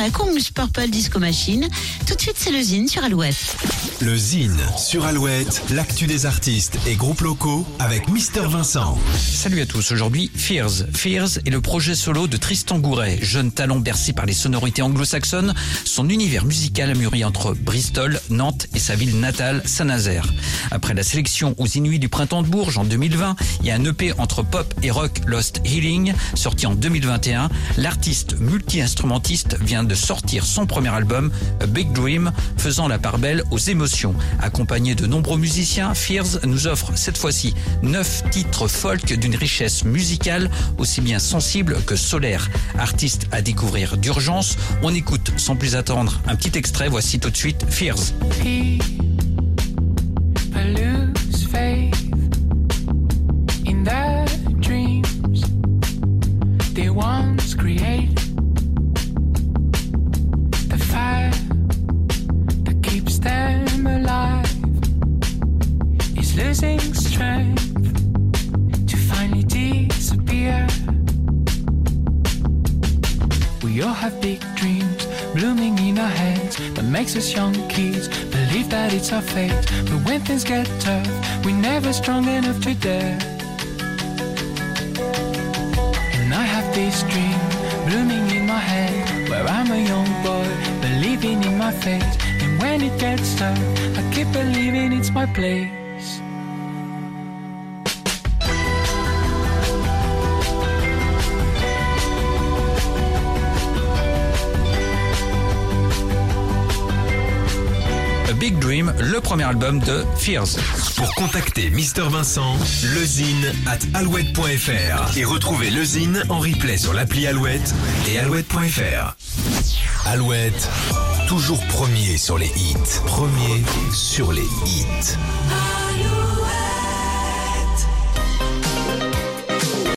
après Kongs Purple Disco Machine. Tout de suite, c'est le sur Alouette. Le Zine sur Alouette, l'actu des artistes et groupes locaux avec Mister Vincent. Salut à tous, aujourd'hui Fears. Fears est le projet solo de Tristan Gouret, jeune talent bercé par les sonorités anglo-saxonnes. Son univers musical a mûri entre Bristol, Nantes et sa ville natale, Saint-Nazaire. Après la sélection aux Inuits du printemps de Bourges en 2020, il y a un EP entre pop et rock Lost Healing, sorti en 2021. L'artiste multi-instrumentiste vient de sortir son premier album, A Big Dream, faisant la part belle aux émotions. Accompagné de nombreux musiciens, Fears nous offre cette fois-ci neuf titres folk d'une richesse musicale aussi bien sensible que solaire. Artiste à découvrir d'urgence, on écoute sans plus attendre un petit extrait, voici tout de suite Fears. Losing strength to finally disappear. We all have big dreams blooming in our heads that makes us young kids believe that it's our fate. But when things get tough, we're never strong enough to dare. And I have this dream blooming in my head where I'm a young boy believing in my fate. And when it gets tough, I keep believing it's my. A Big Dream, le premier album de Fears. Pour contacter Mister Vincent, lezine at alouette.fr et retrouver le Zine en replay sur l'appli Alouette et alouette.fr. Alouette, toujours premier sur les hits. Premier sur les hits. Alouette.